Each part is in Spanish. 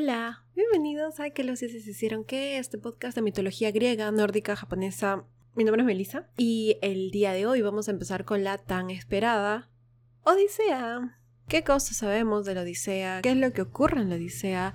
Hola, bienvenidos a Que los dioses hicieron que este podcast de mitología griega, nórdica, japonesa. Mi nombre es Melissa y el día de hoy vamos a empezar con la tan esperada Odisea. ¿Qué cosas sabemos de la Odisea? ¿Qué es lo que ocurre en la Odisea?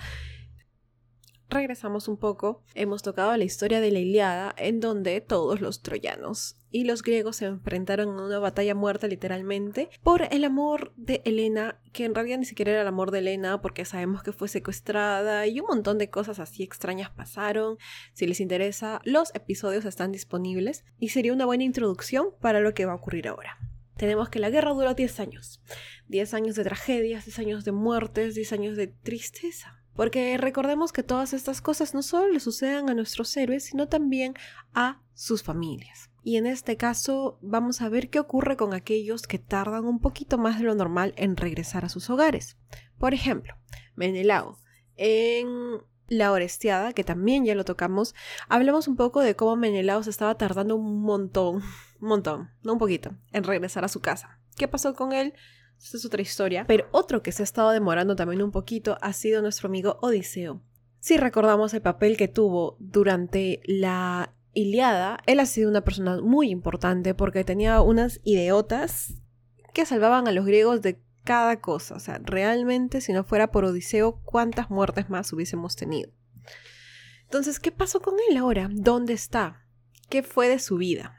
Regresamos un poco, hemos tocado la historia de la Iliada, en donde todos los troyanos y los griegos se enfrentaron en una batalla muerta literalmente por el amor de Helena, que en realidad ni siquiera era el amor de Helena porque sabemos que fue secuestrada y un montón de cosas así extrañas pasaron. Si les interesa, los episodios están disponibles y sería una buena introducción para lo que va a ocurrir ahora. Tenemos que la guerra duró 10 años. 10 años de tragedias, 10 años de muertes, 10 años de tristeza. Porque recordemos que todas estas cosas no solo le suceden a nuestros héroes, sino también a sus familias. Y en este caso vamos a ver qué ocurre con aquellos que tardan un poquito más de lo normal en regresar a sus hogares. Por ejemplo, Menelao. En la Orestiada, que también ya lo tocamos, hablamos un poco de cómo Menelao se estaba tardando un montón, un montón, no un poquito, en regresar a su casa. ¿Qué pasó con él? Esta es otra historia. Pero otro que se ha estado demorando también un poquito ha sido nuestro amigo Odiseo. Si recordamos el papel que tuvo durante la Iliada, él ha sido una persona muy importante porque tenía unas idiotas que salvaban a los griegos de cada cosa. O sea, realmente si no fuera por Odiseo, ¿cuántas muertes más hubiésemos tenido? Entonces, ¿qué pasó con él ahora? ¿Dónde está? ¿Qué fue de su vida?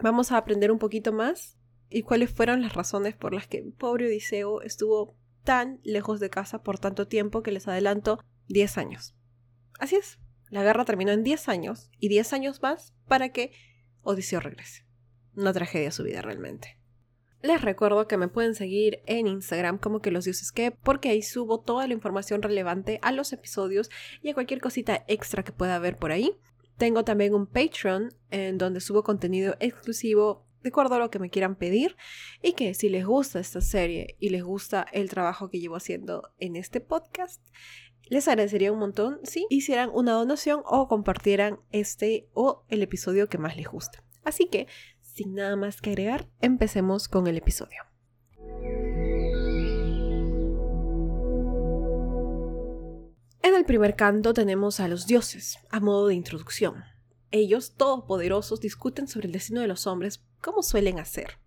Vamos a aprender un poquito más y cuáles fueron las razones por las que pobre Odiseo estuvo tan lejos de casa por tanto tiempo que les adelanto 10 años. Así es, la guerra terminó en 10 años y 10 años más para que Odiseo regrese. Una tragedia su vida realmente. Les recuerdo que me pueden seguir en Instagram como que los dioses que, porque ahí subo toda la información relevante a los episodios y a cualquier cosita extra que pueda haber por ahí. Tengo también un Patreon en donde subo contenido exclusivo de acuerdo a lo que me quieran pedir y que si les gusta esta serie y les gusta el trabajo que llevo haciendo en este podcast, les agradecería un montón si hicieran una donación o compartieran este o el episodio que más les gusta. Así que, sin nada más que agregar, empecemos con el episodio. En el primer canto tenemos a los dioses, a modo de introducción. Ellos, todopoderosos, discuten sobre el destino de los hombres como suelen hacer,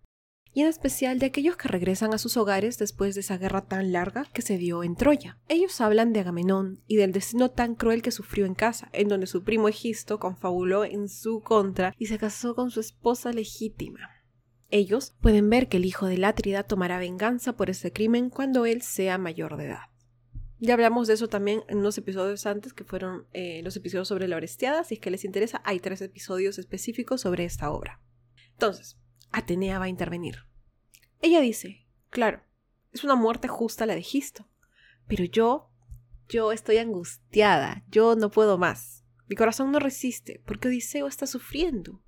y en especial de aquellos que regresan a sus hogares después de esa guerra tan larga que se dio en Troya. Ellos hablan de Agamenón y del destino tan cruel que sufrió en casa, en donde su primo Egisto confabuló en su contra y se casó con su esposa legítima. Ellos pueden ver que el hijo de Látrida tomará venganza por ese crimen cuando él sea mayor de edad. Ya hablamos de eso también en unos episodios antes, que fueron eh, los episodios sobre la Orestiada. Si es que les interesa, hay tres episodios específicos sobre esta obra. Entonces, Atenea va a intervenir. Ella dice, claro, es una muerte justa la de Gisto, pero yo, yo estoy angustiada, yo no puedo más. Mi corazón no resiste, porque Odiseo está sufriendo.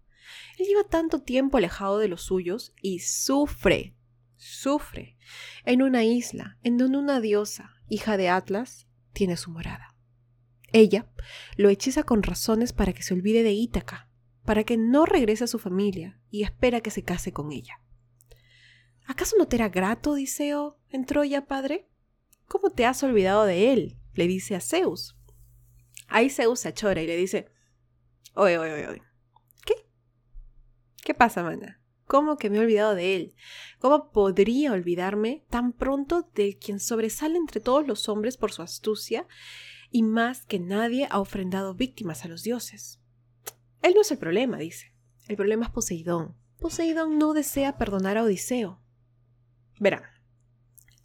Él lleva tanto tiempo alejado de los suyos y sufre, sufre, en una isla en donde una diosa, hija de Atlas, tiene su morada. Ella lo hechiza con razones para que se olvide de Ítaca, para que no regrese a su familia y espera que se case con ella. ¿Acaso no te era grato, Odiseo, en Troya, padre? ¿Cómo te has olvidado de él? le dice a Zeus. Ahí Zeus se achora y le dice, oye, oye, oye, ¿qué? ¿Qué pasa, mana? ¿Cómo que me he olvidado de él? ¿Cómo podría olvidarme tan pronto de quien sobresale entre todos los hombres por su astucia y más que nadie ha ofrendado víctimas a los dioses? Él no es el problema, dice. El problema es Poseidón. Poseidón no desea perdonar a Odiseo. Verán,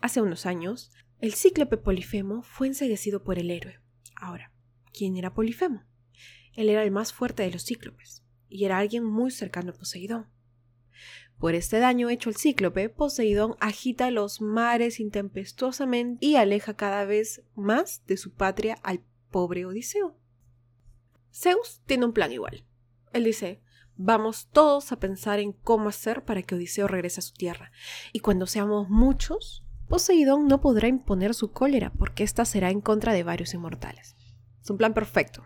hace unos años, el cíclope Polifemo fue enseguecido por el héroe. Ahora, ¿quién era Polifemo? Él era el más fuerte de los cíclopes, y era alguien muy cercano a Poseidón. Por este daño hecho al cíclope, Poseidón agita los mares intempestuosamente y aleja cada vez más de su patria al pobre Odiseo. Zeus tiene un plan igual. Él dice, vamos todos a pensar en cómo hacer para que Odiseo regrese a su tierra. Y cuando seamos muchos, Poseidón no podrá imponer su cólera porque ésta será en contra de varios inmortales. Es un plan perfecto.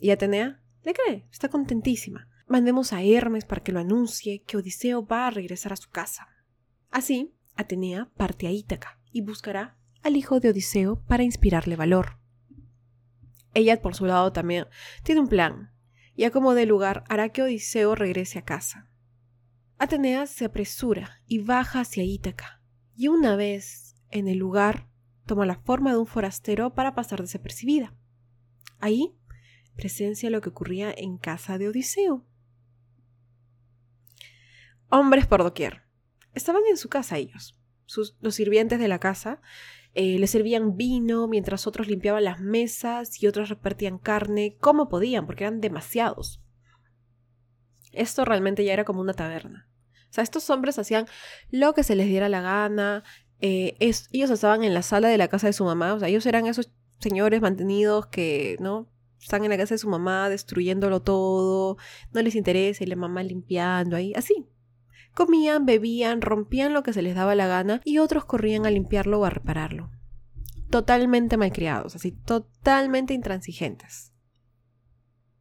Y Atenea le cree, está contentísima. Mandemos a Hermes para que lo anuncie que Odiseo va a regresar a su casa. Así, Atenea parte a Ítaca y buscará al hijo de Odiseo para inspirarle valor. Ella, por su lado, también tiene un plan, y a como de lugar hará que Odiseo regrese a casa. Atenea se apresura y baja hacia Ítaca, y una vez en el lugar toma la forma de un forastero para pasar desapercibida. Ahí presencia lo que ocurría en casa de Odiseo. Hombres por doquier. Estaban en su casa ellos. los sirvientes de la casa eh, le servían vino mientras otros limpiaban las mesas y otros repartían carne como podían porque eran demasiados. Esto realmente ya era como una taberna. O sea, estos hombres hacían lo que se les diera la gana. Eh, ellos estaban en la sala de la casa de su mamá. O sea, ellos eran esos señores mantenidos que, ¿no? Están en la casa de su mamá destruyéndolo todo. No les interesa y la mamá limpiando ahí. Así. Comían, bebían, rompían lo que se les daba la gana y otros corrían a limpiarlo o a repararlo. Totalmente malcriados, así, totalmente intransigentes.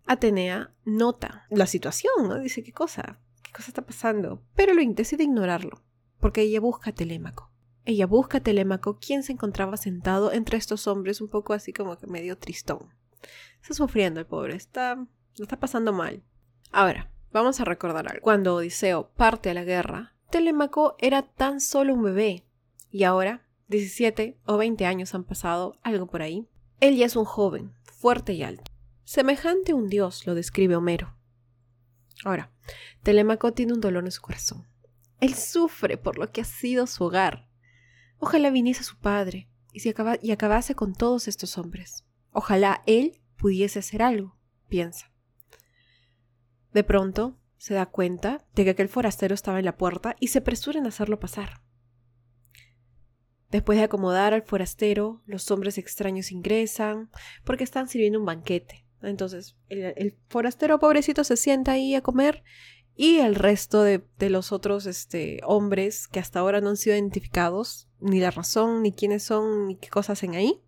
Atenea nota la situación, ¿no? Dice, ¿qué cosa? ¿Qué cosa está pasando? Pero lo decide ignorarlo, porque ella busca a Telémaco. Ella busca a Telémaco, quien se encontraba sentado entre estos hombres, un poco así como que medio tristón. Está sufriendo el pobre, está, está pasando mal. Ahora, Vamos a recordar algo. Cuando Odiseo parte a la guerra, Telémaco era tan solo un bebé. Y ahora, 17 o 20 años han pasado, algo por ahí. Él ya es un joven, fuerte y alto. Semejante a un dios, lo describe Homero. Ahora, Telémaco tiene un dolor en su corazón. Él sufre por lo que ha sido su hogar. Ojalá viniese su padre y, se y acabase con todos estos hombres. Ojalá él pudiese hacer algo, piensa. De pronto, se da cuenta de que aquel forastero estaba en la puerta y se apresura en hacerlo pasar. Después de acomodar al forastero, los hombres extraños ingresan porque están sirviendo un banquete. Entonces, el, forastero pobrecito se sienta ahí a comer y el resto de, los otros este, hombres que hasta ahora no han sido identificados, ni la razón, ni quiénes son, ni qué cosas hacen ahí,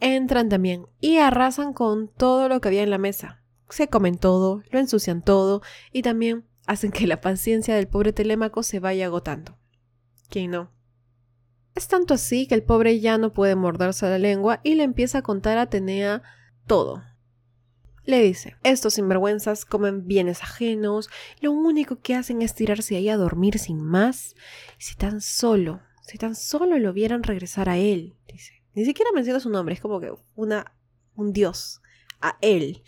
entran también y arrasan con todo lo que había en la mesa se comen todo, lo ensucian todo y también hacen que la paciencia del pobre Telémaco se vaya agotando. ¿Quién no? Es tanto así que el pobre ya no puede morderse la lengua y le empieza a contar a Atenea todo. Le dice, estos sinvergüenzas comen bienes ajenos, lo único que hacen es tirarse ahí a dormir sin más. Si tan solo, si tan solo lo vieran regresar a él, dice. Ni siquiera menciona su nombre, es como que una, un dios, a él.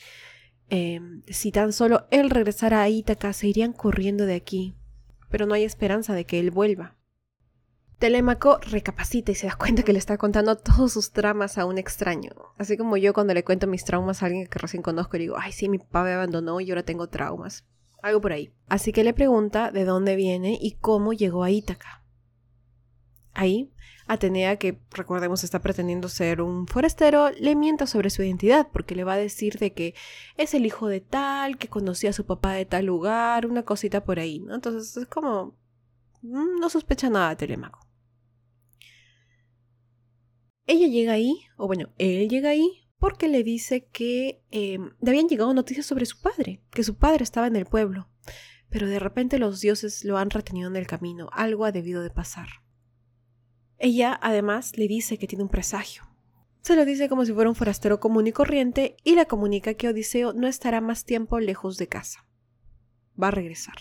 Em, si tan solo él regresara a Ítaca, se irían corriendo de aquí. Pero no hay esperanza de que él vuelva. Telémaco recapacita y se da cuenta que le está contando todos sus traumas a un extraño. Así como yo cuando le cuento mis traumas a alguien que recién conozco y digo, ay, sí, mi papá me abandonó y ahora tengo traumas. Algo por ahí. Así que le pregunta de dónde viene y cómo llegó a Ítaca. Ahí Atenea, que recordemos está pretendiendo ser un forastero, le mienta sobre su identidad porque le va a decir de que es el hijo de tal, que conocía a su papá de tal lugar, una cosita por ahí, ¿no? Entonces es como... Mm, no sospecha nada de Telemaco. Ella llega ahí, o bueno, él llega ahí porque le dice que em, le habían llegado noticias sobre su padre, que su padre estaba en el pueblo, pero de repente los dioses lo han retenido en el camino, algo ha debido de pasar. Ella además le dice que tiene un presagio. Se lo dice como si fuera un forastero común y corriente y le comunica que Odiseo no estará más tiempo lejos de casa. Va a regresar.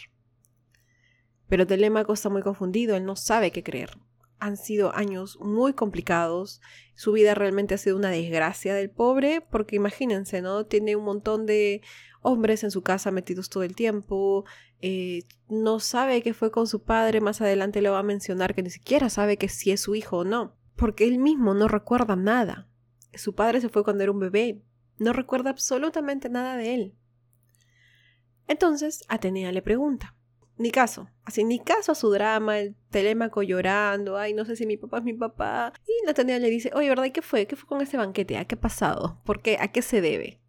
Pero Telémaco está muy confundido, él no sabe qué creer. Han sido años muy complicados, su vida realmente ha sido una desgracia del pobre, porque imagínense, ¿no? Tiene un montón de hombres en su casa metidos todo el tiempo, eh, no sabe qué fue con su padre, más adelante le va a mencionar que ni siquiera sabe que si es su hijo o no, porque él mismo no recuerda nada. Su padre se fue cuando era un bebé, no recuerda absolutamente nada de él. Entonces Atenea le pregunta, ni caso, así ni caso a su drama, el telémaco llorando, ay, no sé si mi papá es mi papá. Y Atenea le dice, oye, ¿verdad? ¿Qué fue? ¿Qué fue con ese banquete? ¿A qué ha pasado? ¿Por qué? ¿A qué se debe?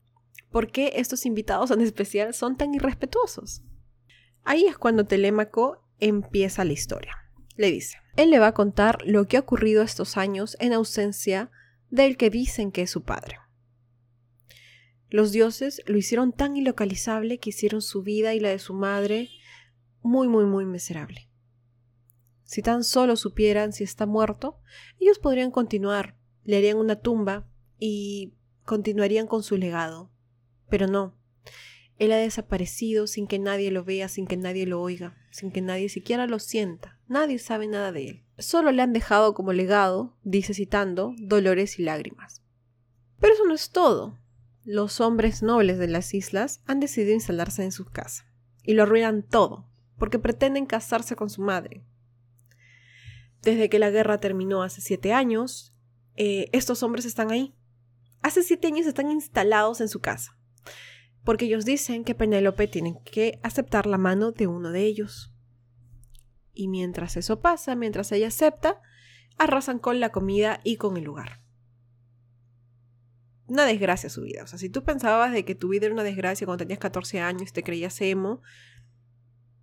¿Por qué estos invitados en especial son tan irrespetuosos? Ahí es cuando Telémaco empieza la historia. Le dice, él le va a contar lo que ha ocurrido estos años en ausencia del que dicen que es su padre. Los dioses lo hicieron tan ilocalizable que hicieron su vida y la de su madre muy, muy, muy miserable. Si tan solo supieran si está muerto, ellos podrían continuar, le harían una tumba y continuarían con su legado. Pero no. Él ha desaparecido sin que nadie lo vea, sin que nadie lo oiga, sin que nadie siquiera lo sienta. Nadie sabe nada de él. Solo le han dejado como legado, dice citando, dolores y lágrimas. Pero eso no es todo. Los hombres nobles de las islas han decidido instalarse en su casa y lo arruinan todo, porque pretenden casarse con su madre. Desde que la guerra terminó hace siete años, eh, estos hombres están ahí. Hace siete años están instalados en su casa, porque ellos dicen que Penélope tiene que aceptar la mano de uno de ellos. Y mientras eso pasa, mientras ella acepta, arrasan con la comida y con el lugar una desgracia su vida. O sea, si tú pensabas de que tu vida era una desgracia cuando tenías 14 años y te creías emo,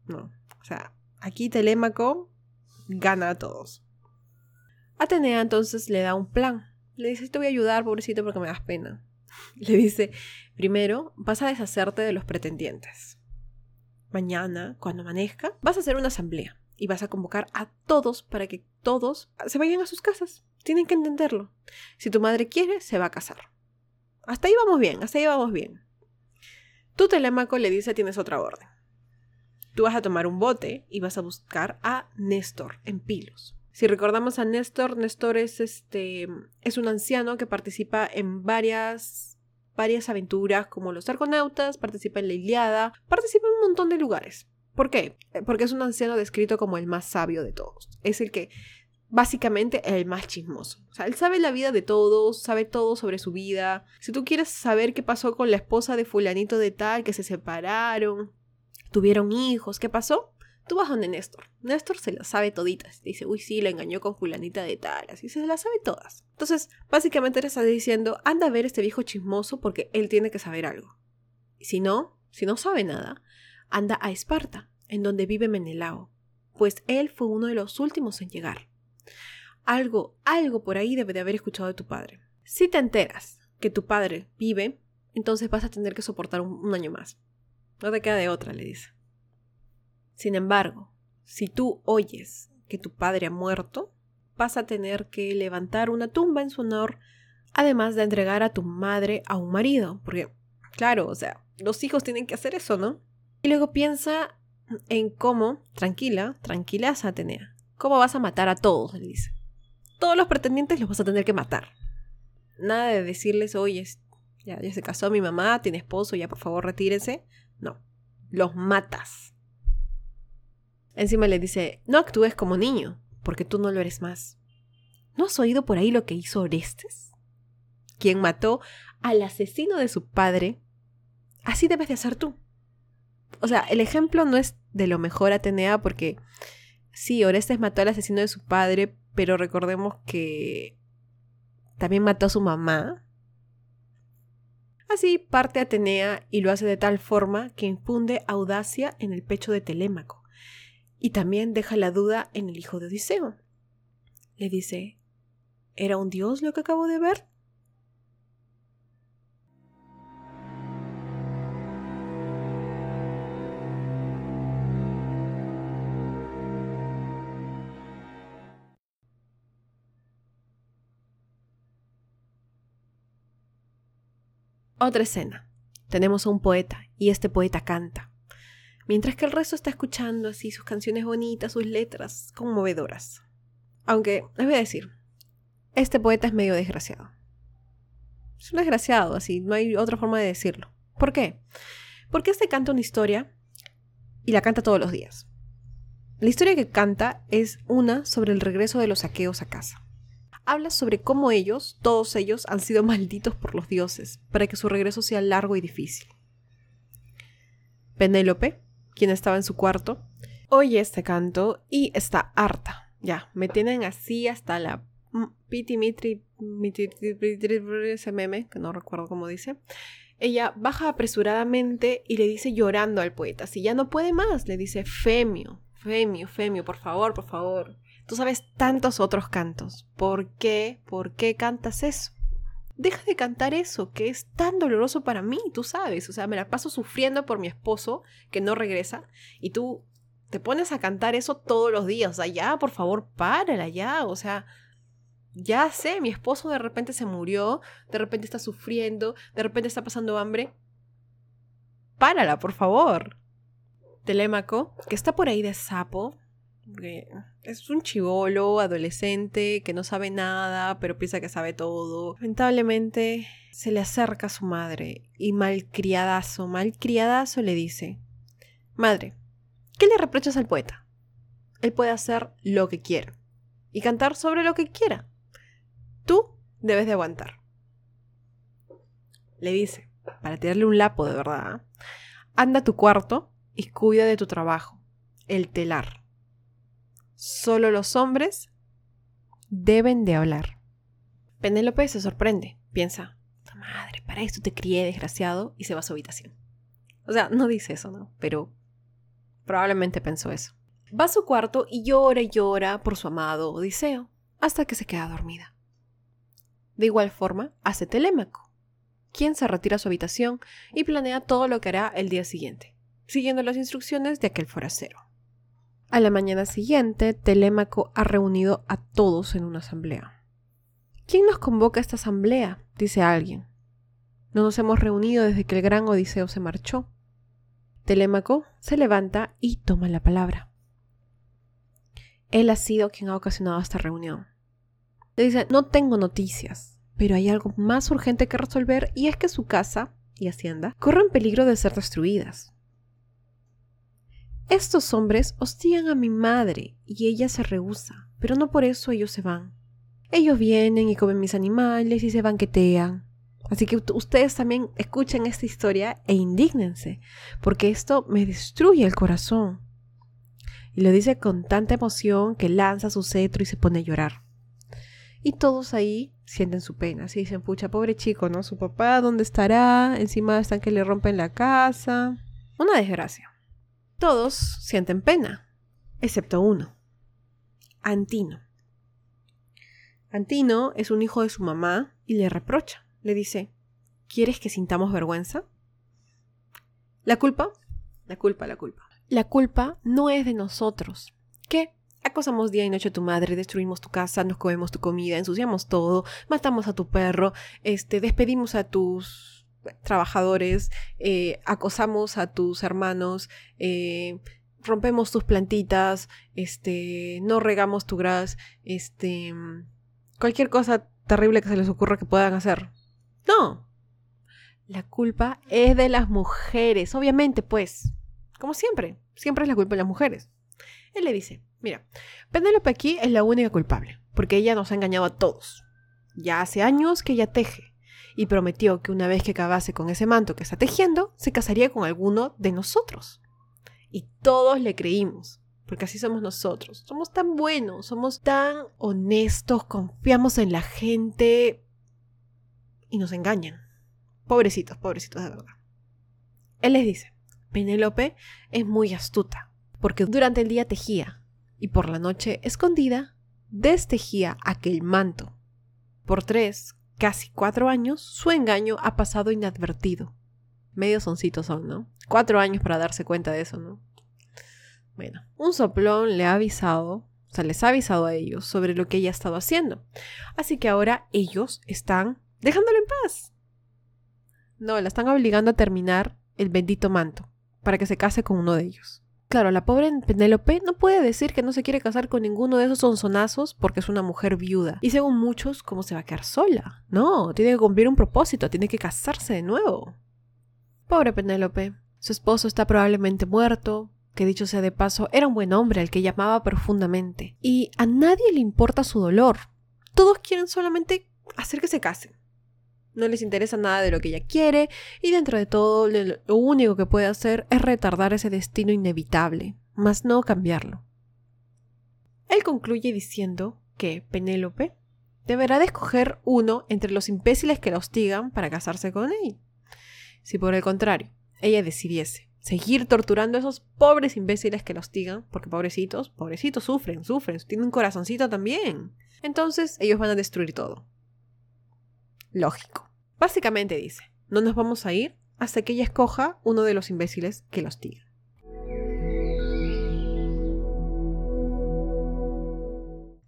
no. O sea, aquí Telémaco gana a todos. Atenea entonces le da un plan. Le dice, te voy a ayudar, pobrecito, porque me das pena. Le dice, primero, vas a deshacerte de los pretendientes. Mañana, cuando amanezca, vas a hacer una asamblea y vas a convocar a todos para que todos se vayan a sus casas. Tienen que entenderlo. Si tu madre quiere, se va a casar. Hasta ahí vamos bien, hasta ahí vamos bien. Tu Telémaco le dice tienes otra orden. Tú vas a tomar un bote y vas a buscar a Néstor en Pilos. Si recordamos a Néstor, Néstor es este es un anciano que participa en varias varias aventuras como los arconautas, participa en la Iliada, participa en un montón de lugares. ¿Por qué? Porque es un anciano descrito como el más sabio de todos. Es el que básicamente el más chismoso. O sea, él sabe la vida de todos, sabe todo sobre su vida. Si tú quieres saber qué pasó con la esposa de fulanito de tal, que se separaron, tuvieron hijos, ¿qué pasó? Tú vas donde Néstor. Néstor se la sabe toditas. Dice, uy, sí, la engañó con fulanita de tal. Así se la sabe todas. Entonces, básicamente le estás diciendo, anda a ver a este viejo chismoso porque él tiene que saber algo. Y si no, si no sabe nada, anda a Esparta, en donde vive Menelao. Pues él fue uno de los últimos en llegar. Algo, algo por ahí debe de haber escuchado de tu padre. Si te enteras que tu padre vive, entonces vas a tener que soportar un, año más. No te queda de otra, le dice. Sin embargo, si tú oyes que tu padre ha muerto, vas a tener que levantar una tumba en su honor, además de entregar a tu madre a un marido, porque, claro, o sea, los hijos tienen que hacer eso, ¿no? Y luego piensa en cómo, tranquila, tranquila, Atenea, cómo vas a matar a todos, le dice todos los pretendientes los vas a tener que matar. Nada de decirles, oye, ya, ya se casó mi mamá, tiene esposo, ya por favor retírense. No, los matas. Encima le dice, no actúes como niño, porque tú no lo eres más. ¿No has oído por ahí lo que hizo Orestes? Quien mató al asesino de su padre. Así debes de hacer tú. O sea, el ejemplo no es de lo mejor Atenea porque sí, Orestes mató al asesino de su padre, pero recordemos que también mató a su mamá. Así parte Atenea y lo hace de tal forma que infunde audacia en el pecho de Telémaco y también deja la duda en el hijo de Odiseo. Le dice, ¿era un dios lo que acabo de ver? Otra escena. Tenemos a un poeta y este poeta canta. Mientras que el resto está escuchando así sus canciones bonitas, sus letras conmovedoras. Aunque, les voy a decir, este poeta es medio desgraciado. Es un desgraciado, así, no hay otra forma de decirlo. ¿Por qué? Porque este canta una historia y la canta todos los días. La historia que canta es una sobre el regreso de los saqueos a casa habla sobre cómo ellos, todos ellos, han sido malditos por los dioses para que su regreso sea largo y difícil. Penélope, quien estaba en su cuarto, oye este canto y está harta. Ya, me tienen así hasta la piti mitri, ese meme, que no recuerdo cómo dice. Ella baja apresuradamente y le dice llorando al poeta, si ya no puede más, le dice Femio, Femio, Femio, por favor, por favor, Tú sabes tantos otros cantos. ¿Por qué? ¿Por qué cantas eso? Deja de cantar eso, que es tan doloroso para mí, tú sabes. O sea, me la paso sufriendo por mi esposo que no regresa y tú te pones a cantar eso todos los días. O sea, ya, por favor, párala ya. O sea, ya sé, mi esposo de repente se murió, de repente está sufriendo, de repente está pasando hambre. Párala, por favor. Telémaco, que está por ahí de sapo, es un chivolo, adolescente, que no sabe nada, pero piensa que sabe todo. Lamentablemente se le acerca a su madre y malcriadazo, malcriadazo le dice, Madre, ¿qué le reprochas al poeta? Él puede hacer lo que quiera y cantar sobre lo que quiera. Tú debes de aguantar. Le dice, para tirarle un lapo de verdad, anda a tu cuarto y cuida de tu trabajo, el telar. Solo los hombres deben de hablar. Penélope se sorprende, piensa, madre, para esto te crié, desgraciado, y se va a su habitación. O sea, no dice eso, ¿no? Pero probablemente pensó eso. Va a su cuarto y llora y llora por su amado Odiseo, hasta que se queda dormida. De igual forma, hace Telémaco, quien se retira a su habitación y planea todo lo que hará el día siguiente, siguiendo las instrucciones de aquel forastero. A la mañana siguiente, Telémaco ha reunido a todos en una asamblea. ¿Quién nos convoca a esta asamblea? dice alguien. No nos hemos reunido desde que el gran Odiseo se marchó. Telémaco se levanta y toma la palabra. Él ha sido quien ha ocasionado esta reunión. Le dice, no tengo noticias, pero hay algo más urgente que resolver y es que su casa y hacienda corren peligro de ser destruidas. Estos hombres hostigan a mi madre y ella se rehúsa, pero no por eso ellos se van. Ellos vienen y comen mis animales y se banquetean. Así que ustedes también escuchen esta historia e indígnense, porque esto me destruye el corazón. Y lo dice con tanta emoción que lanza su cetro y se pone a llorar. Y todos ahí sienten su pena. Así dicen, pucha, pobre chico, ¿no? Su papá, ¿dónde estará? Encima están que le rompen la casa. Una desgracia. Todos sienten pena, excepto uno. Antino. Antino es un hijo de su mamá y le reprocha. Le dice, ¿quieres que sintamos vergüenza? ¿La culpa? La culpa, la culpa. La culpa no es de nosotros. ¿Qué? Acosamos día y noche a tu madre, destruimos tu casa, nos comemos tu comida, ensuciamos todo, matamos a tu perro, este, despedimos a tus trabajadores, eh, acosamos a tus hermanos, eh, rompemos tus plantitas, este, no regamos tu gras, este, cualquier cosa terrible que se les ocurra que puedan hacer. No. La culpa es de las mujeres, obviamente, pues. Como siempre, siempre es la culpa de las mujeres. Él le dice, Mira, Penélope aquí es la única culpable, porque ella nos ha engañado a todos. Ya hace años que ella teje, y prometió que una vez que acabase con ese manto que está tejiendo, se casaría con alguno de nosotros. Y todos le creímos, porque así somos nosotros. Somos tan buenos, somos tan honestos, confiamos en la gente y nos engañan. Pobrecitos, pobrecitos de verdad. Él les dice, Penélope es muy astuta, porque durante el día tejía, y por la noche, escondida, destejía aquel manto. Por tres, casi cuatro años, su engaño ha pasado inadvertido. Medio soncitos son, ¿no? Cuatro años para darse cuenta de eso, ¿no? Bueno, un soplón le ha avisado, o sea, les ha avisado a ellos sobre lo que ella ha estado haciendo. Así que ahora ellos están dejándolo en paz. No, la están obligando a terminar el bendito manto para que se case con uno de ellos. Claro, la pobre Penélope no puede decir que no se quiere casar con ninguno de esos sonzonazos porque es una mujer viuda. Y según muchos, ¿cómo se va a quedar sola? No, tiene que cumplir un propósito, tiene que casarse de nuevo. Pobre Penélope. Su esposo está probablemente muerto, que dicho sea de paso, era un buen hombre al que llamaba profundamente. Y a nadie le importa su dolor. Todos quieren solamente hacer que se casen no les interesa nada de lo que ella quiere y dentro de todo lo único que puede hacer es retardar ese destino inevitable, mas no cambiarlo. Él concluye diciendo que Penélope deberá de escoger uno entre los imbéciles que la hostigan para casarse con él. Si por el contrario, ella decidiese seguir torturando a esos pobres imbéciles que la hostigan, porque pobrecitos, pobrecitos sufren, sufren, tienen un corazoncito también. Entonces ellos van a destruir todo. Lógico. Básicamente dice, no nos vamos a ir hasta que ella escoja uno de los imbéciles que los tira.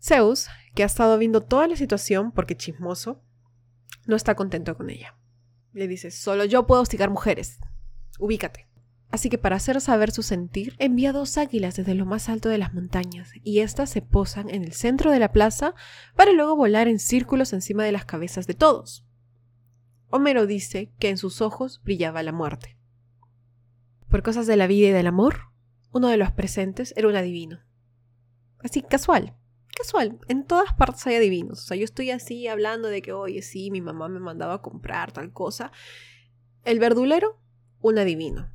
Zeus, que ha estado viendo toda la situación porque chismoso, no está contento con ella. Le dice, solo yo puedo hostigar mujeres. Ubícate. Así que para hacer saber su sentir, envía dos águilas desde lo más alto de las montañas y éstas se posan en el centro de la plaza para luego volar en círculos encima de las cabezas de todos. Homero dice que en sus ojos brillaba la muerte. Por cosas de la vida y del amor, uno de los presentes era un adivino. Así, casual, casual, en todas partes hay adivinos. O sea, yo estoy así hablando de que, oye, sí, mi mamá me mandaba a comprar tal cosa. El verdulero, un adivino.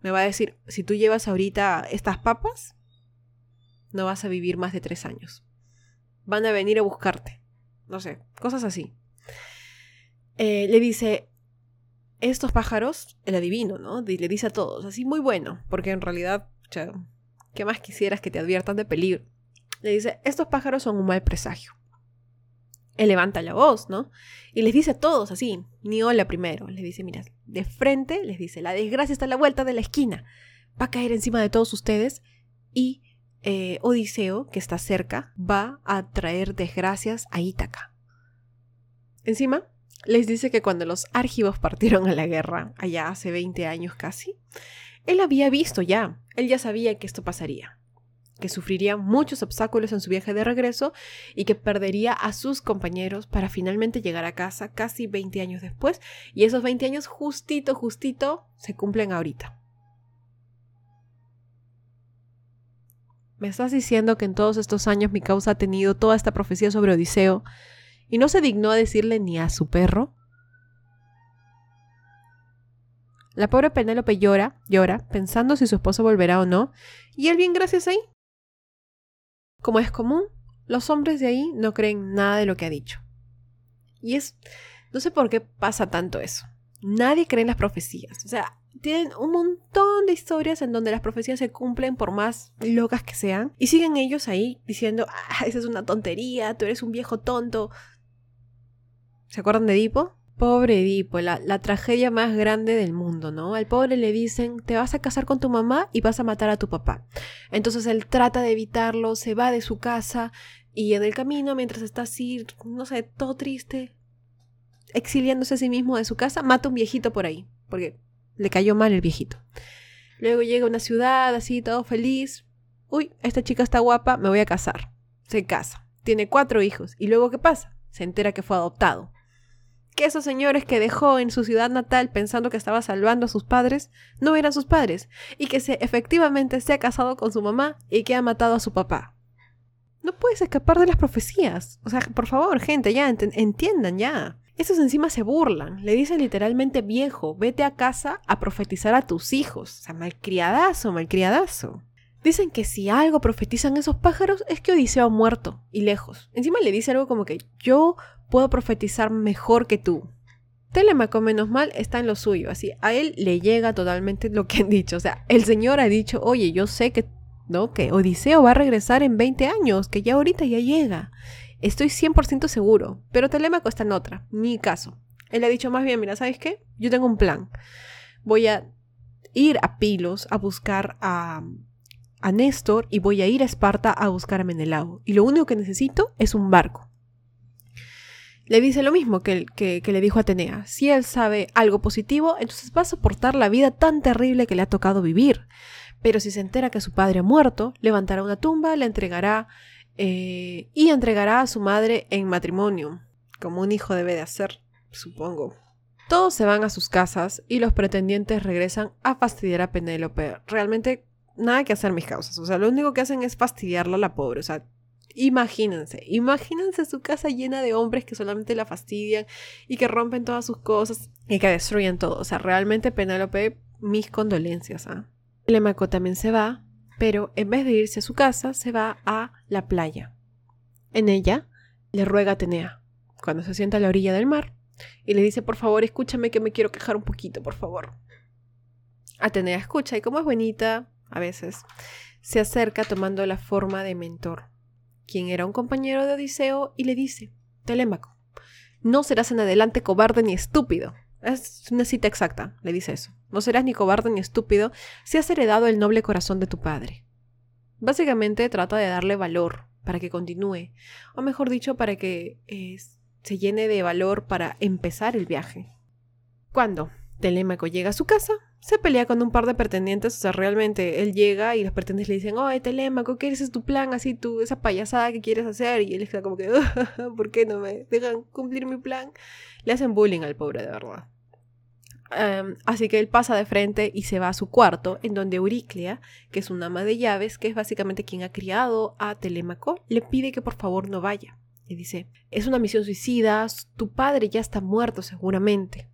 Me va a decir, si tú llevas ahorita estas papas, no vas a vivir más de tres años. Van a venir a buscarte. No sé, cosas así. Eh, le dice, estos pájaros, el adivino, ¿no? Le dice a todos, así muy bueno, porque en realidad, ¿qué más quisieras que te adviertan de peligro? Le dice, estos pájaros son un mal presagio. Él levanta la voz, ¿no? Y les dice a todos así, ni hola primero. Les dice, mira, de frente les dice, la desgracia está a la vuelta de la esquina. Va a caer encima de todos ustedes y eh, Odiseo, que está cerca, va a traer desgracias a Ítaca. Encima, les dice que cuando los argivos partieron a la guerra, allá hace 20 años casi, él había visto ya, él ya sabía que esto pasaría que sufriría muchos obstáculos en su viaje de regreso y que perdería a sus compañeros para finalmente llegar a casa casi 20 años después y esos 20 años justito, justito se cumplen ahorita. ¿Me estás diciendo que en todos estos años mi causa ha tenido toda esta profecía sobre Odiseo y no se dignó a decirle ni a su perro? La pobre Penélope llora, llora, pensando si su esposo volverá o no, y él bien gracias ahí, como es común, los hombres de ahí no creen nada de lo que ha dicho. Y es, no sé por qué pasa tanto eso. Nadie cree en las profecías. O sea, tienen un montón de historias en donde las profecías se cumplen por más locas que sean. Y siguen ellos ahí diciendo, ah, esa es una tontería, tú eres un viejo tonto. ¿Se acuerdan de Edipo? Pobre Edipo, la, tragedia más grande del mundo, ¿no? Al pobre le dicen, te vas a casar con tu mamá y vas a matar a tu papá. Entonces él trata de evitarlo, se va de su casa y en el camino, mientras está así, no sé, todo triste, exiliándose a sí mismo de su casa, mata un viejito por ahí, porque le cayó mal el viejito. Luego llega a una ciudad así, todo feliz. Uy, esta chica está guapa, me voy a casar. Se casa. Tiene cuatro hijos. ¿Y luego qué pasa? Se entera que fue adoptado que esos señores que dejó en su ciudad natal pensando que estaba salvando a sus padres no eran sus padres y que se, efectivamente se ha casado con su mamá y que ha matado a su papá. No puedes escapar de las profecías. O sea, por favor, gente, ya entiendan ya. Esos encima se burlan, le dicen literalmente viejo, vete a casa a profetizar a tus hijos. O sea, malcriadazo, malcriadazo. Dicen que si algo profetizan esos pájaros es que Odiseo ha muerto y lejos. Encima le dice algo como que yo puedo profetizar mejor que tú. Telemaco, menos mal, está en lo suyo, así a él le llega totalmente lo que han dicho. O sea, el Señor ha dicho, oye, yo sé que, ¿no? Que Odiseo va a regresar en 20 años, que ya ahorita ya llega. Estoy 100% seguro, pero Telemaco está en otra, mi caso. Él ha dicho más bien, mira, ¿sabes qué? Yo tengo un plan. Voy a ir a Pilos a buscar a, a Néstor y voy a ir a Esparta a buscar a Menelao. Y lo único que necesito es un barco le dice lo mismo que, que, le dijo Atenea. Si él sabe algo positivo, entonces va a soportar la vida tan terrible que le ha tocado vivir. Pero si se entera que su padre ha muerto, levantará una tumba, le entregará eh, y entregará a su madre en matrimonio, como un hijo debe de hacer, supongo. Todos se van a sus casas y los pretendientes regresan a fastidiar a Penélope. Realmente nada que hacer mis causas. O sea, lo único que hacen es fastidiarla a la pobre. O sea, Imagínense, imagínense su casa llena de hombres que solamente la fastidian y que rompen todas sus cosas y que destruyen todo. O sea, realmente Penélope, mis condolencias. ¿ah? Telemaco también se va, pero en vez de irse a su casa, se va a la playa. En ella le ruega a Atenea, cuando se sienta a la orilla del mar, y le dice, por favor, escúchame que me quiero quejar un poquito, por favor. Atenea escucha y como es bonita, a veces, se acerca tomando la forma de mentor quien era un compañero de Odiseo, y le dice, Telémaco, no serás en adelante cobarde ni estúpido. Es una cita exacta, le dice eso. No serás ni cobarde ni estúpido si has heredado el noble corazón de tu padre. Básicamente trata de darle valor, para que continúe, o mejor dicho, para que eh, se llene de valor para empezar el viaje. Cuando Telémaco llega a su casa, se pelea con un par de pretendientes, o sea, realmente él llega y los pretendientes le dicen, oye, Telémaco, ¿qué es tu plan? Así, tú, esa payasada que quieres hacer, y él está como que, ¿por qué no me dejan cumplir mi plan? Le hacen bullying al pobre, de verdad. Em, así que él pasa de frente y se va a su cuarto, en donde Euriclea, que es una ama de llaves, que es básicamente quien ha criado a Telémaco, le pide que por favor no vaya. Y dice, es una misión suicida, tu padre ya está muerto seguramente.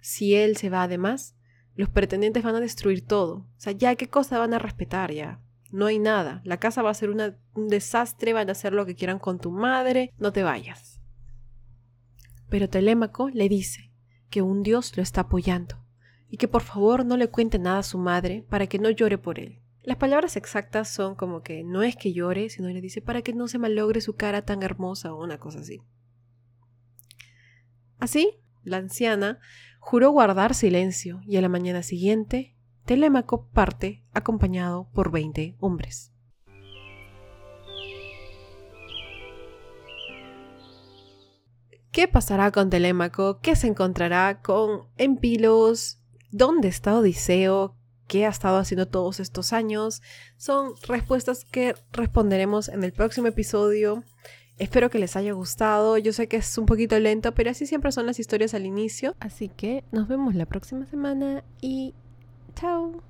Si él se va además, los pretendientes van a destruir todo. O sea, ya qué cosa van a respetar ya. No hay nada. La casa va a ser un desastre, van a hacer lo que quieran con tu madre, no te vayas. Pero Telémaco le dice, que un Dios lo está apoyando y que por favor no le cuente nada a su madre para que no llore por él. Las palabras exactas son como que no es que llore, sino le dice para que no se malogre su cara tan hermosa o una cosa así. Así, la anciana juró guardar silencio y a la mañana siguiente, Telémaco parte acompañado por veinte hombres. ¿Qué pasará con Telémaco? ¿Qué se encontrará con Empilos? ¿Dónde está Odiseo? ¿Qué ha estado haciendo todos estos años? Son respuestas que responderemos en el próximo episodio. Espero que les haya gustado. Yo sé que es un poquito lento, pero así siempre son las historias al inicio. Así que nos vemos la próxima semana y chao.